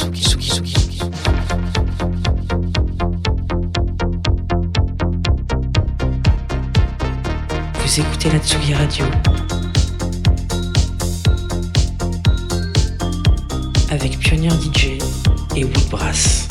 Vous écoutez la Tsugi Radio. Avec Pionnier DJ et Woodbrass.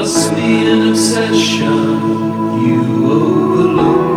must be an obsession you overlook.